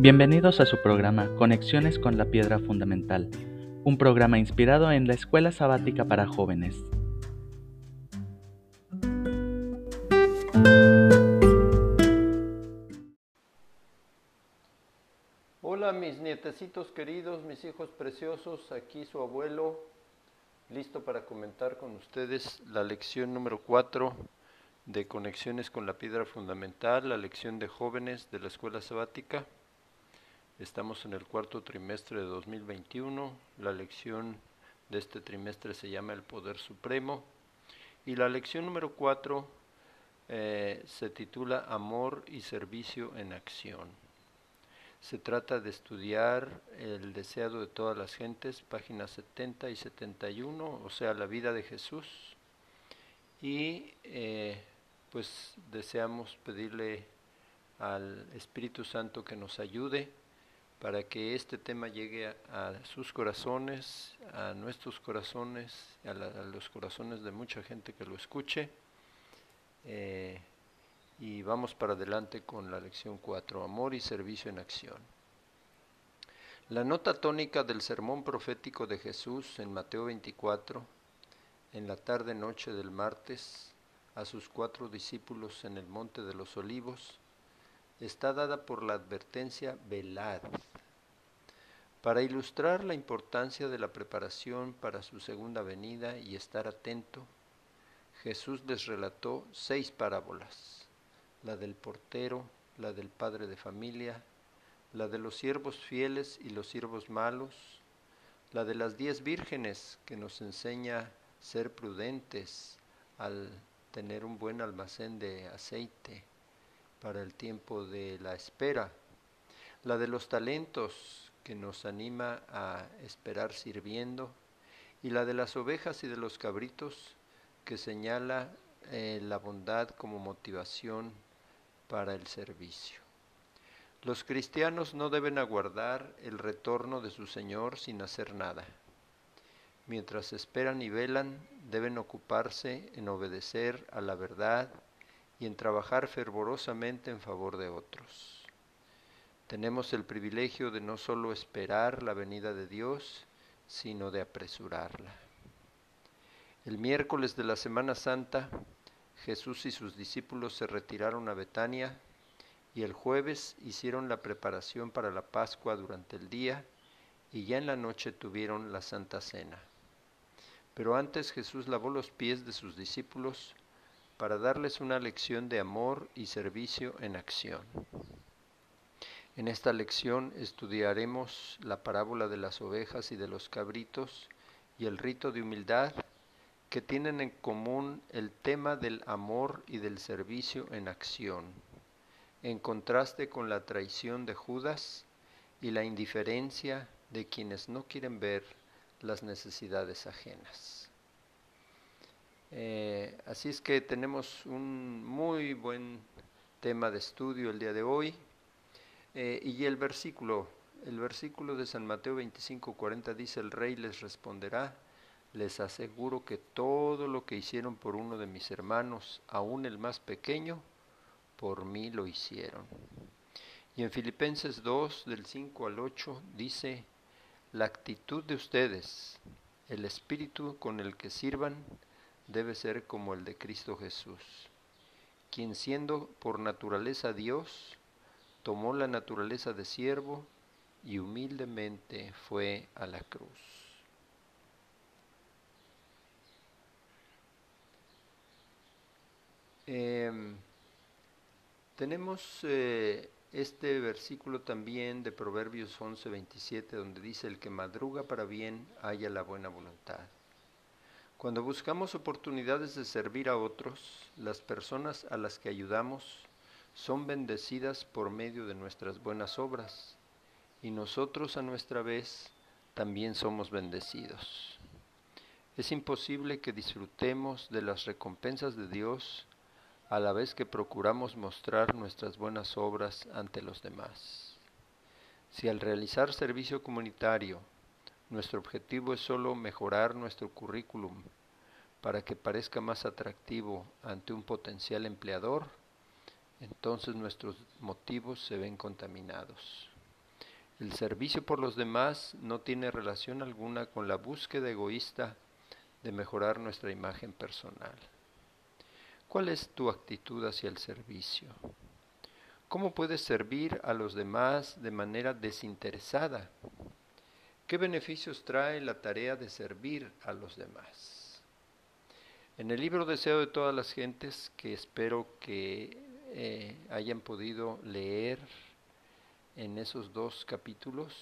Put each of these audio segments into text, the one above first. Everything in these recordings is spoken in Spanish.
Bienvenidos a su programa Conexiones con la Piedra Fundamental, un programa inspirado en la Escuela Sabática para Jóvenes. Hola mis nietecitos queridos, mis hijos preciosos, aquí su abuelo, listo para comentar con ustedes la lección número 4 de Conexiones con la Piedra Fundamental, la lección de jóvenes de la Escuela Sabática. Estamos en el cuarto trimestre de 2021. La lección de este trimestre se llama El Poder Supremo. Y la lección número 4 eh, se titula Amor y Servicio en Acción. Se trata de estudiar el deseado de todas las gentes, páginas 70 y 71, o sea, la vida de Jesús. Y eh, pues deseamos pedirle al Espíritu Santo que nos ayude para que este tema llegue a, sus corazones, a nuestros corazones, a, los corazones de mucha gente que lo escuche. Eh, y vamos para adelante con la lección 4, Amor y Servicio en Acción. La nota tónica del sermón profético de Jesús en Mateo 24, en la tarde-noche del martes, a sus cuatro discípulos en el Monte de los Olivos, está dada por la advertencia velad, para ilustrar la importancia de la preparación para su segunda venida y estar atento, Jesús les relató seis parábolas, la del portero, la del padre de familia, la de los siervos fieles y los siervos malos, la de las diez vírgenes que nos enseña ser prudentes al tener un buen almacén de aceite para el tiempo de la espera, la de los talentos que nos anima a esperar sirviendo, y la de las ovejas y de los cabritos, que señala eh, la bondad como motivación para el servicio. Los cristianos no deben aguardar el retorno de su Señor sin hacer nada. Mientras esperan y velan, deben ocuparse en obedecer a la verdad y en trabajar fervorosamente en favor de otros. Tenemos el privilegio de no solo esperar la venida de Dios, sino de apresurarla. El miércoles de la Semana Santa, Jesús y sus discípulos se retiraron a Betania y el jueves hicieron la preparación para la Pascua durante el día y ya en la noche tuvieron la Santa Cena. Pero antes Jesús lavó los pies de sus discípulos para darles una lección de amor y servicio en acción. En esta lección estudiaremos la parábola de las ovejas y de los cabritos y el rito de humildad que tienen en común el tema del amor y del servicio en acción, en contraste con la traición de Judas y la indiferencia de quienes no quieren ver las necesidades ajenas. Eh, así es que tenemos un muy buen tema de estudio el día de hoy. Eh, y el versículo, el versículo de San Mateo 25, 40 dice, el rey les responderá, les aseguro que todo lo que hicieron por uno de mis hermanos, aun el más pequeño, por mí lo hicieron. Y en Filipenses 2, del 5 al 8, dice, la actitud de ustedes, el espíritu con el que sirvan, debe ser como el de Cristo Jesús, quien siendo por naturaleza Dios, tomó la naturaleza de siervo y humildemente fue a la cruz. Em, tenemos eh, este versículo también de Proverbios 11, 27, donde dice, el que madruga para bien haya la buena voluntad. Cuando buscamos oportunidades de servir a otros, las personas a las que ayudamos son bendecidas por medio de nuestras buenas obras, y nosotros a nuestra vez también somos bendecidos. Es imposible que disfrutemos de las recompensas de Dios a la vez que procuramos mostrar nuestras buenas obras ante los demás. Si al realizar servicio comunitario nuestro objetivo es solo mejorar nuestro currículum para que parezca más atractivo ante un potencial empleador, entonces nuestros motivos se ven contaminados. El servicio por los demás no tiene relación alguna con la búsqueda egoísta de mejorar nuestra imagen personal. ¿Cuál es tu actitud hacia el servicio? ¿Cómo puedes servir a los demás de manera desinteresada? ¿Qué beneficios trae la tarea de servir a los demás? En el libro Deseo de todas las gentes, que espero que eh, hayan podido leer en esos dos capítulos,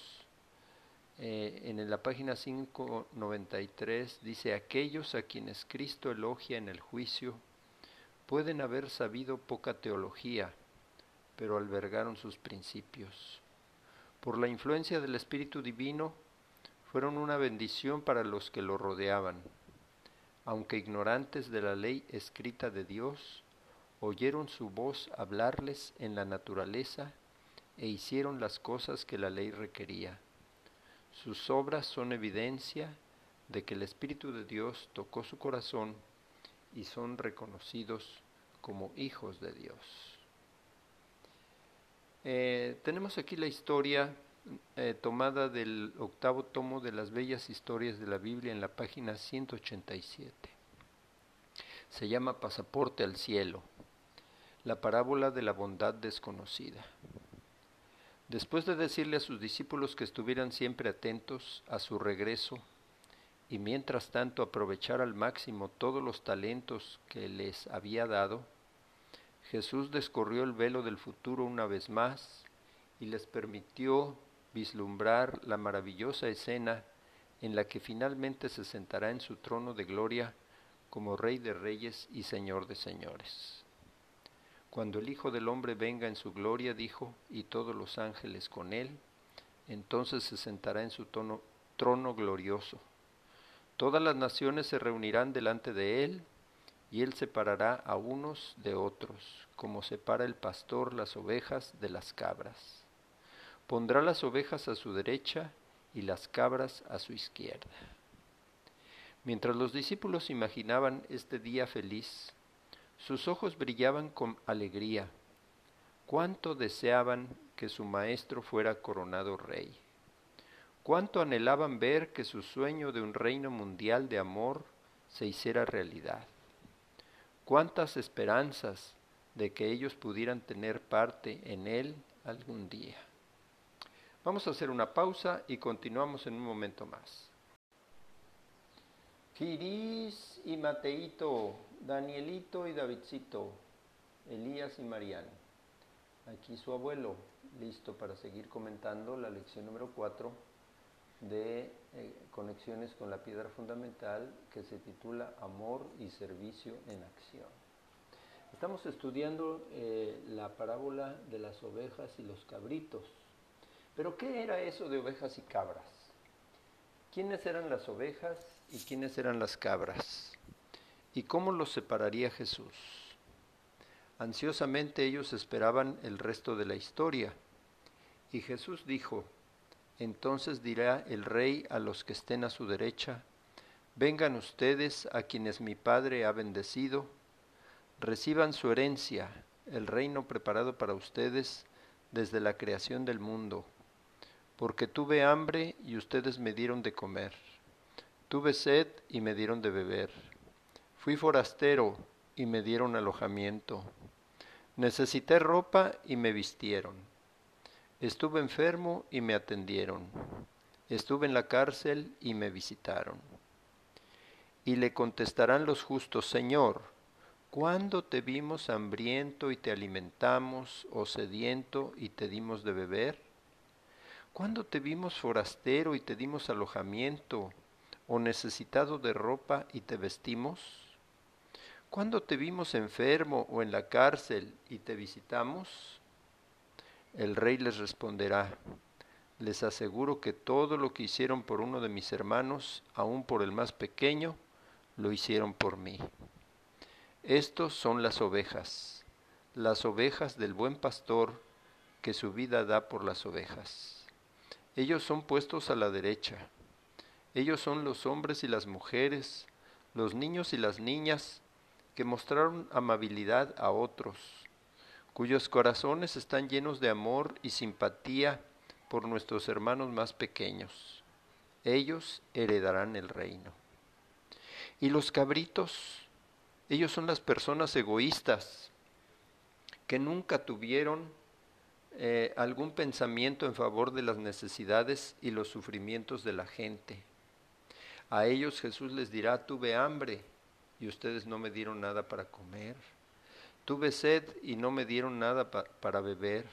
eh, en la página 593 dice, aquellos a quienes Cristo elogia en el juicio pueden haber sabido poca teología, pero albergaron sus principios. Por la influencia del Espíritu Divino, fueron una bendición para los que lo rodeaban. Aunque ignorantes de la ley escrita de Dios, oyeron su voz hablarles en la naturaleza e hicieron las cosas que la ley requería. Sus obras son evidencia de que el Espíritu de Dios tocó su corazón y son reconocidos como hijos de Dios. Eh, tenemos aquí la historia eh, tomada del octavo tomo de las bellas historias de la Biblia en la página 187. Se llama Pasaporte al Cielo, la parábola de la bondad desconocida. Después de decirle a sus discípulos que estuvieran siempre atentos a su regreso y mientras tanto aprovechar al máximo todos los talentos que les había dado, Jesús descorrió el velo del futuro una vez más y les permitió vislumbrar la maravillosa escena en la que finalmente se sentará en su trono de gloria como Rey de Reyes y Señor de Señores. Cuando el Hijo del Hombre venga en su gloria, dijo, y todos los ángeles con él, entonces se sentará en su trono glorioso. Todas las naciones se reunirán delante de él, y él separará a unos de otros, como separa el pastor las ovejas de las cabras. Pondrá las ovejas a su derecha y las cabras a su izquierda. Mientras los discípulos imaginaban este día feliz, sus ojos brillaban con alegría. Cuánto deseaban que su maestro fuera coronado rey. Cuánto anhelaban ver que su sueño de un reino mundial de amor se hiciera realidad. Cuántas esperanzas de que ellos pudieran tener parte en él algún día. Vamos a hacer una pausa y continuamos en un momento más. Kiris y Mateito Danielito y Davidcito, Elías y Mariano. Aquí su abuelo, listo para seguir comentando la lección número 4 de eh, Conexiones con la Piedra Fundamental que se titula Amor y Servicio en Acción. Estamos estudiando eh, la parábola de las ovejas y los cabritos. Pero ¿qué era eso de ovejas y cabras? ¿Quiénes eran las ovejas y quiénes eran las cabras? ¿Y cómo los separaría Jesús? Ansiosamente ellos esperaban el resto de la historia. Y Jesús dijo, entonces dirá el rey a los que estén a su derecha, vengan ustedes a quienes mi Padre ha bendecido, reciban su herencia, el reino preparado para ustedes desde la creación del mundo, porque tuve hambre y ustedes me dieron de comer, tuve sed y me dieron de beber Fui forastero y me dieron alojamiento. Necesité ropa y me vistieron. Estuve enfermo y me atendieron. Estuve en la cárcel y me visitaron. Y le contestarán los justos, Señor, ¿cuándo te vimos hambriento y te alimentamos, o sediento y te dimos de beber? ¿Cuándo te vimos forastero y te dimos alojamiento, o necesitado de ropa y te vestimos? ¿Cuándo te vimos enfermo o en la cárcel y te visitamos? El rey les responderá, les aseguro que todo lo que hicieron por uno de mis hermanos, aun por el más pequeño, lo hicieron por mí. Estos son las ovejas, las ovejas del buen pastor que su vida da por las ovejas. Ellos son puestos a la derecha. Ellos son los hombres y las mujeres, los niños y las niñas, que mostraron amabilidad a otros, cuyos corazones están llenos de amor y simpatía por nuestros hermanos más pequeños. Ellos heredarán el reino. Y los cabritos, ellos son las personas egoístas que nunca tuvieron eh, algún pensamiento en favor de las necesidades y los sufrimientos de la gente. A ellos Jesús les dirá, tuve hambre y ustedes no me dieron nada para comer. Tuve sed y no me dieron nada para beber.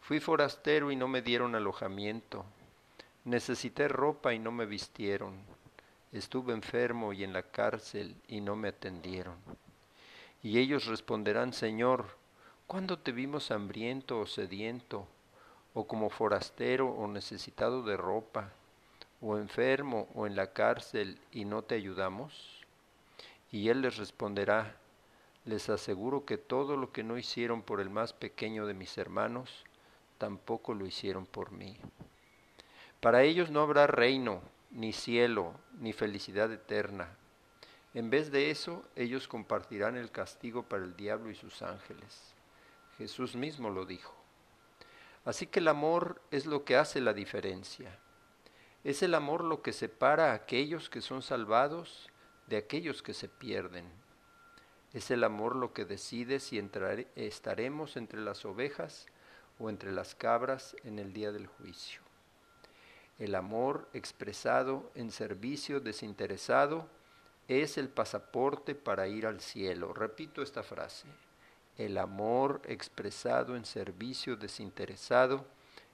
Fui forastero y no me dieron alojamiento. Necesité ropa y no me vistieron. Estuve enfermo y en la cárcel y no me atendieron. Y ellos responderán, Señor, ¿cuándo te vimos hambriento o sediento, o como forastero o necesitado de ropa, o enfermo o en la cárcel y no te ayudamos? Y él les responderá, les aseguro que todo lo que no hicieron por el más pequeño de mis hermanos, tampoco lo hicieron por mí. Para ellos no habrá reino, ni cielo, ni felicidad eterna. En vez de eso, ellos compartirán el castigo para el diablo y sus ángeles. Jesús mismo lo dijo. Así que el amor es lo que hace la diferencia. Es el amor lo que separa a aquellos que son salvados de aquellos que se pierden. Es el amor lo que decide si estaremos entre las ovejas o entre las cabras en el día del juicio. El amor expresado en servicio desinteresado es el pasaporte para ir al cielo. Repito esta frase. El amor expresado en servicio desinteresado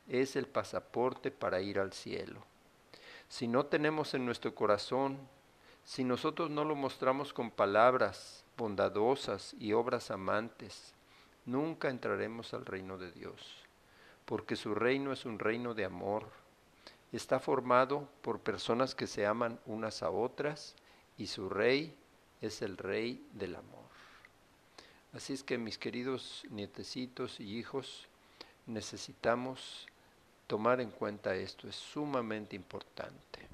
es el pasaporte para ir al cielo. Si no tenemos en nuestro corazón, si nosotros no lo mostramos con palabras bondadosas y obras amantes, nunca entraremos al reino de Dios, porque su reino es un reino de amor, está formado por personas que se aman unas a otras y su rey es el rey del amor. Así es que mis queridos nietecitos y hijos, necesitamos tomar en cuenta esto, es sumamente importante.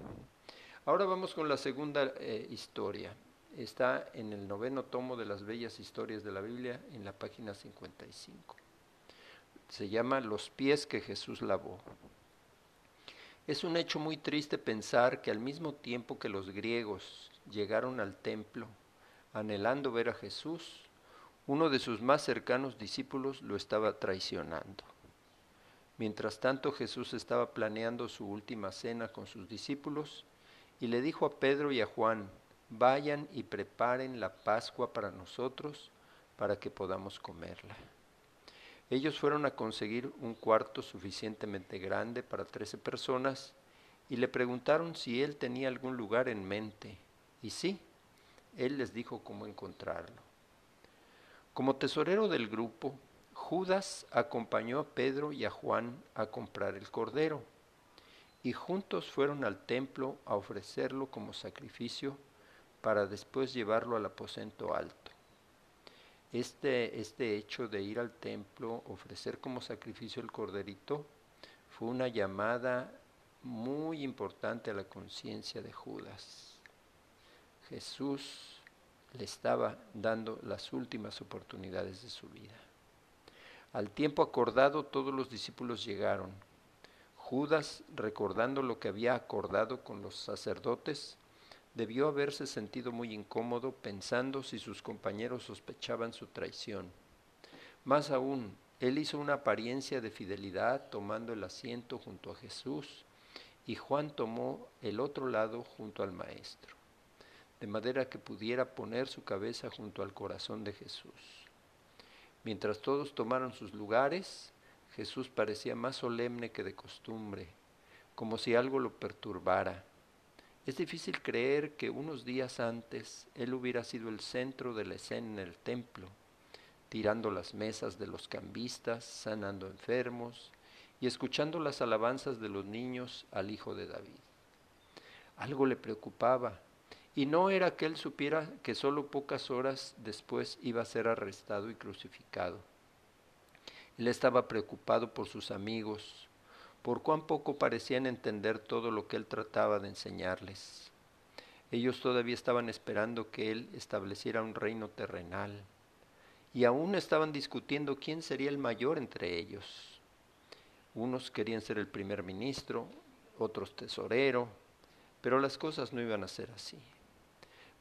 Ahora vamos con la segunda eh, historia. Está en el noveno tomo de las bellas historias de la Biblia, en la página 55. Se llama Los pies que Jesús lavó. Es un hecho muy triste pensar que al mismo tiempo que los griegos llegaron al templo anhelando ver a Jesús, uno de sus más cercanos discípulos lo estaba traicionando. Mientras tanto Jesús estaba planeando su última cena con sus discípulos y le dijo a Pedro y a Juan, vayan y preparen la Pascua para nosotros para que podamos comerla. Ellos fueron a conseguir un cuarto suficientemente grande para trece personas y le preguntaron si él tenía algún lugar en mente. Y sí, él les dijo cómo encontrarlo. Como tesorero del grupo, Judas acompañó a Pedro y a Juan a comprar el cordero, y juntos fueron al templo a ofrecerlo como sacrificio para después llevarlo al aposento alto. Este, este hecho de ir al templo, ofrecer como sacrificio el corderito, fue una llamada muy importante a la conciencia de Judas. Jesús le estaba dando las últimas oportunidades de su vida. Al tiempo acordado todos los discípulos llegaron. Judas, recordando lo que había acordado con los sacerdotes, Debió haberse sentido muy incómodo pensando si sus compañeros sospechaban su traición. Más aún, él hizo una apariencia de fidelidad tomando el asiento junto a Jesús y Juan tomó el otro lado junto al Maestro, de manera que pudiera poner su cabeza junto al corazón de Jesús. Mientras todos tomaron sus lugares, Jesús parecía más solemne que de costumbre, como si algo lo perturbara es difícil creer que unos días antes él hubiera sido el centro de la escena en el templo, tirando las mesas de los cambistas, sanando enfermos y escuchando las alabanzas de los niños al Hijo de David. Algo le preocupaba, y no era que él supiera que solo pocas horas después iba a ser arrestado y crucificado. Él estaba preocupado por sus amigos, por cuán poco parecían entender todo lo que él trataba de enseñarles. Ellos todavía estaban esperando que él estableciera un reino terrenal, y aún estaban discutiendo quién sería el mayor entre ellos. Unos querían ser el primer ministro, otros tesorero, pero las cosas no iban a ser así.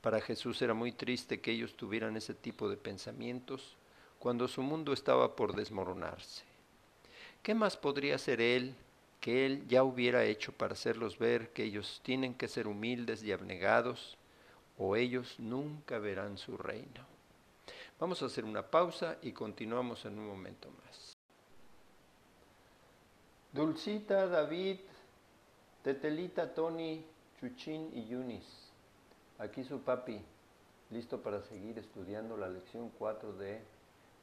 Para Jesús era muy triste que ellos tuvieran ese tipo de pensamientos cuando su mundo estaba por desmoronarse. ¿Qué más podría ser Él que Él ya hubiera hecho para hacerlos ver que ellos tienen que ser humildes y abnegados o ellos nunca verán su reino? Vamos a hacer una pausa y continuamos en un momento más. Dulcita, David, Tetelita, Tony, Chuchín y Yunis. Aquí su papi, listo para seguir estudiando la lección 4 de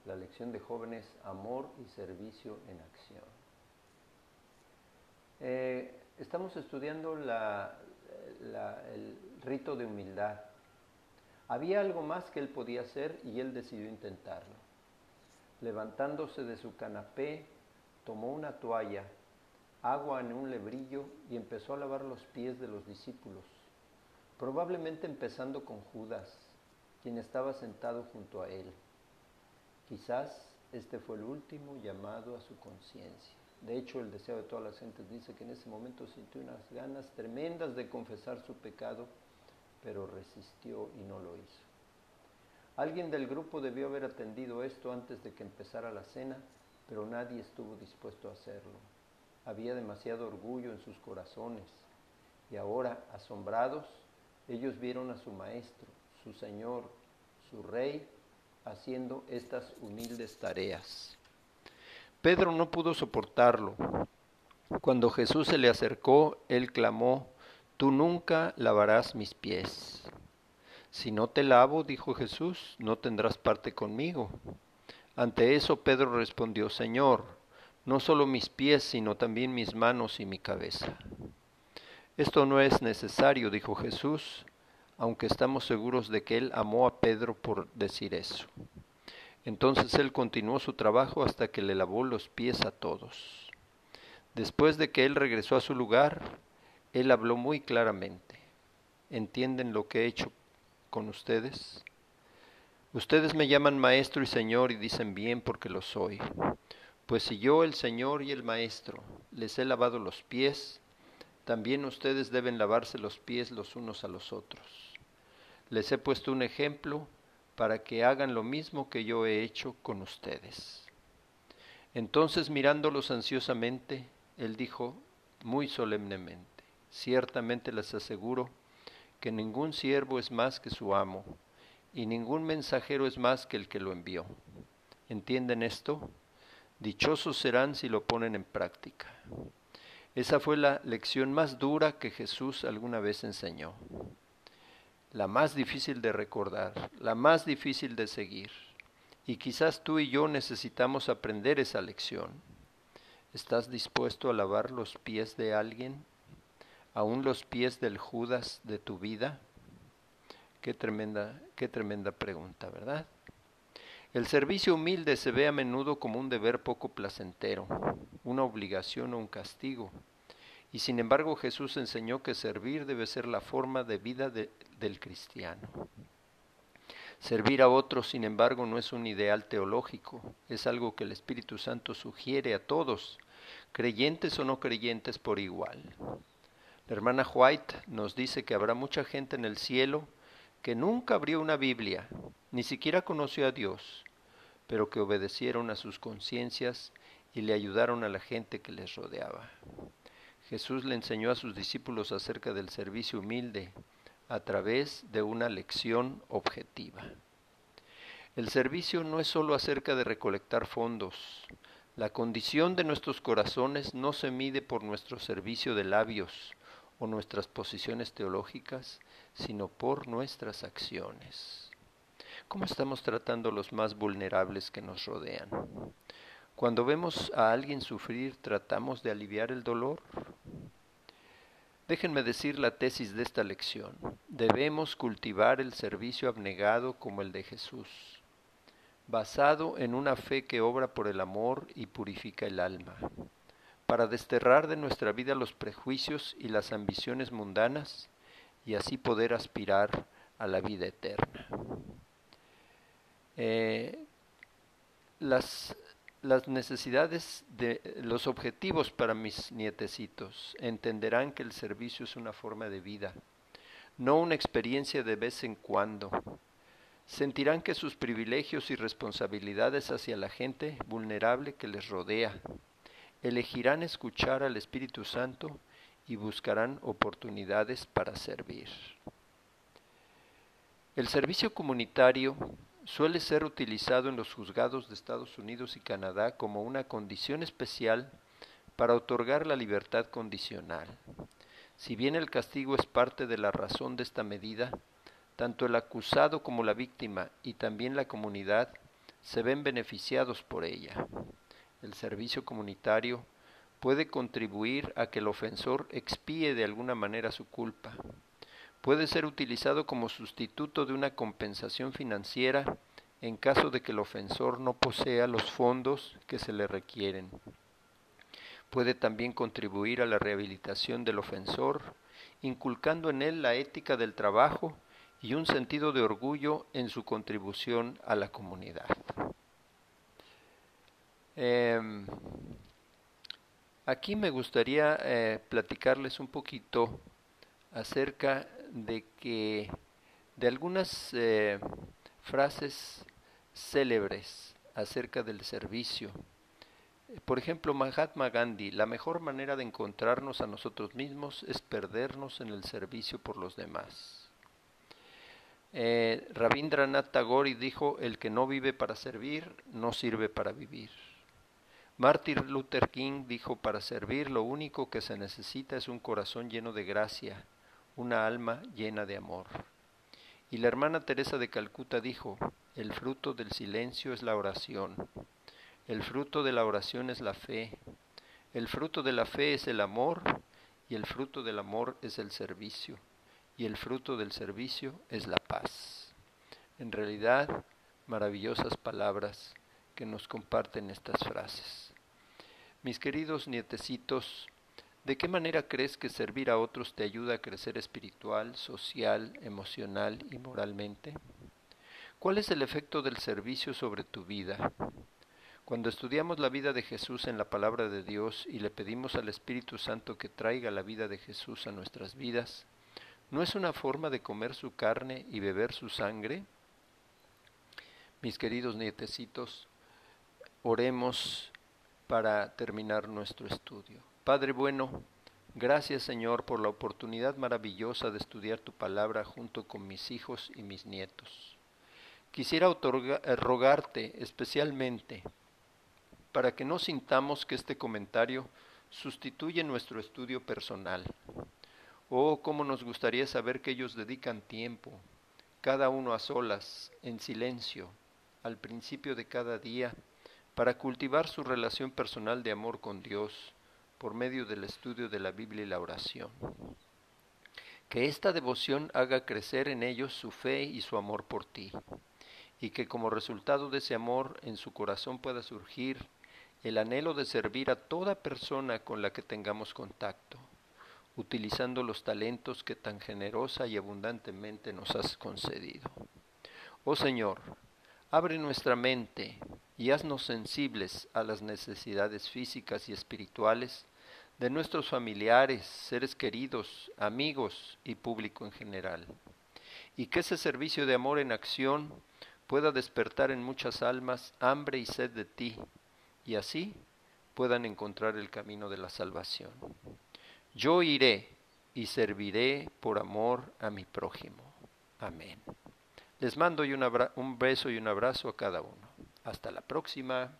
la lección de jóvenes Amor y Servicio en Acción. Eh, estamos estudiando el rito de humildad. Había algo más que él podía hacer y él decidió intentarlo. Levantándose de su canapé, tomó una toalla, agua en un lebrillo y empezó a lavar los pies de los discípulos, probablemente empezando con Judas, quien estaba sentado junto a él. Quizás este fue el último llamado a su conciencia. De hecho, el deseo de todas las gentes dice que en ese momento sintió unas ganas tremendas de confesar su pecado, pero resistió y no lo hizo. Alguien del grupo debió haber atendido esto antes de que empezara la cena, pero nadie estuvo dispuesto a hacerlo. Había demasiado orgullo en sus corazones y ahora, asombrados, ellos vieron a su maestro, su Señor, su Rey, haciendo estas humildes tareas. Pedro no pudo soportarlo. Cuando Jesús se le acercó, él clamó, Tú nunca lavarás mis pies. Si no te lavo, dijo Jesús, no tendrás parte conmigo. Ante eso Pedro respondió, Señor, no solo mis pies, sino también mis manos y mi cabeza. Esto no es necesario, dijo Jesús, aunque estamos seguros de que él amó a Pedro por decir eso. Entonces él continuó su trabajo hasta que le lavó los pies a todos. Después de que él regresó a su lugar, él habló muy claramente. ¿Entienden lo que he hecho con ustedes? Ustedes me llaman maestro y señor y dicen bien porque lo soy. Pues si yo, el Señor y el Maestro, les he lavado los pies, también ustedes deben lavarse los pies los unos a los otros. Les he puesto un ejemplo para que hagan lo mismo que yo he hecho con ustedes. Entonces mirándolos ansiosamente, él dijo muy solemnemente, ciertamente les aseguro que ningún siervo es más que su amo, y ningún mensajero es más que el que lo envió. ¿Entienden esto? Dichosos serán si lo ponen en práctica. Esa fue la lección más dura que Jesús alguna vez enseñó la más difícil de recordar, la más difícil de seguir. Y quizás tú y yo necesitamos aprender esa lección. ¿Estás dispuesto a lavar los pies de alguien? ¿Aún los pies del Judas de tu vida? Qué tremenda, qué tremenda pregunta, ¿verdad? El servicio humilde se ve a menudo como un deber poco placentero, una obligación o un castigo. Y sin embargo Jesús enseñó que servir debe ser la forma de vida del cristiano. Servir a otros, sin embargo, no es un ideal teológico, es algo que el Espíritu Santo sugiere a todos, creyentes o no creyentes por igual. La hermana White nos dice que habrá mucha gente en el cielo que nunca abrió una Biblia, ni siquiera conoció a Dios, pero que obedecieron a sus conciencias y le ayudaron a la gente que les rodeaba. Jesús le enseñó a sus discípulos acerca del servicio humilde a través de una lección objetiva. El servicio no es sólo acerca de recolectar fondos. La condición de nuestros corazones no se mide por nuestro servicio de labios o nuestras posiciones teológicas, sino por nuestras acciones. ¿Cómo estamos tratando a los más vulnerables que nos rodean? Cuando vemos a alguien sufrir, ¿tratamos de aliviar el dolor? Déjenme decir la tesis de esta lección. Debemos cultivar el servicio abnegado como el de Jesús, basado en una fe que obra por el amor y purifica el alma, para desterrar de nuestra vida los prejuicios y las ambiciones mundanas y así poder aspirar a la vida eterna. Eh, las las necesidades de los objetivos para mis nietecitos. Entenderán que el servicio es una forma de vida, no una experiencia de vez en cuando. Sentirán que sus privilegios y responsabilidades hacia la gente vulnerable que les rodea. Elegirán escuchar al Espíritu Santo y buscarán oportunidades para servir. El servicio comunitario suele ser utilizado en los juzgados de Estados Unidos y Canadá como una condición especial para otorgar la libertad condicional. Si bien el castigo es parte de la razón de esta medida, tanto el acusado como la víctima y también la comunidad se ven beneficiados por ella. El servicio comunitario puede contribuir a que el ofensor expíe de alguna manera su culpa puede ser utilizado como sustituto de una compensación financiera en caso de que el ofensor no posea los fondos que se le requieren. Puede también contribuir a la rehabilitación del ofensor, inculcando en él la ética del trabajo y un sentido de orgullo en su contribución a la comunidad. Em, aquí me gustaría eh, platicarles un poquito acerca de que de algunas eh, frases célebres acerca del servicio. Por ejemplo, Mahatma Gandhi, la mejor manera de encontrarnos a nosotros mismos es perdernos en el servicio por los demás. Eh, Rabindranath Tagore dijo, el que no vive para servir, no sirve para vivir. Martin Luther King dijo, para servir lo único que se necesita es un corazón lleno de gracia, una alma llena de amor. Y la hermana Teresa de Calcuta dijo, el fruto del silencio es la oración, el fruto de la oración es la fe, el fruto de la fe es el amor, y el fruto del amor es el servicio, y el fruto del servicio es la paz. En realidad, maravillosas palabras que nos comparten estas frases. Mis queridos nietecitos, ¿De qué manera crees que servir a otros te ayuda a crecer espiritual, social, emocional y moralmente? ¿Cuál es el efecto del servicio sobre tu vida? Cuando estudiamos la vida de Jesús en la palabra de Dios y le pedimos al Espíritu Santo que traiga la vida de Jesús a nuestras vidas, ¿no es una forma de comer su carne y beber su sangre? Mis queridos nietecitos, oremos para terminar nuestro estudio. Padre bueno, gracias Señor por la oportunidad maravillosa de estudiar tu palabra junto con mis hijos y mis nietos. Quisiera eh, rogarte especialmente para que no sintamos que este comentario sustituye nuestro estudio personal. Oh, cómo nos gustaría saber que ellos dedican tiempo, cada uno a solas, en silencio, al principio de cada día, para cultivar su relación personal de amor con Dios por medio del estudio de la Biblia y la oración. Que esta devoción haga crecer en ellos su fe y su amor por ti, y que como resultado de ese amor en su corazón pueda surgir el anhelo de servir a toda persona con la que tengamos contacto, utilizando los talentos que tan generosa y abundantemente nos has concedido. Oh Señor, abre nuestra mente y haznos sensibles a las necesidades físicas y espirituales de nuestros familiares, seres queridos, amigos y público en general. Y que ese servicio de amor en acción pueda despertar en muchas almas hambre y sed de ti, y así puedan encontrar el camino de la salvación. Yo iré y serviré por amor a mi prójimo. Amén. Les mando un beso y un abrazo a cada uno. Hasta la próxima.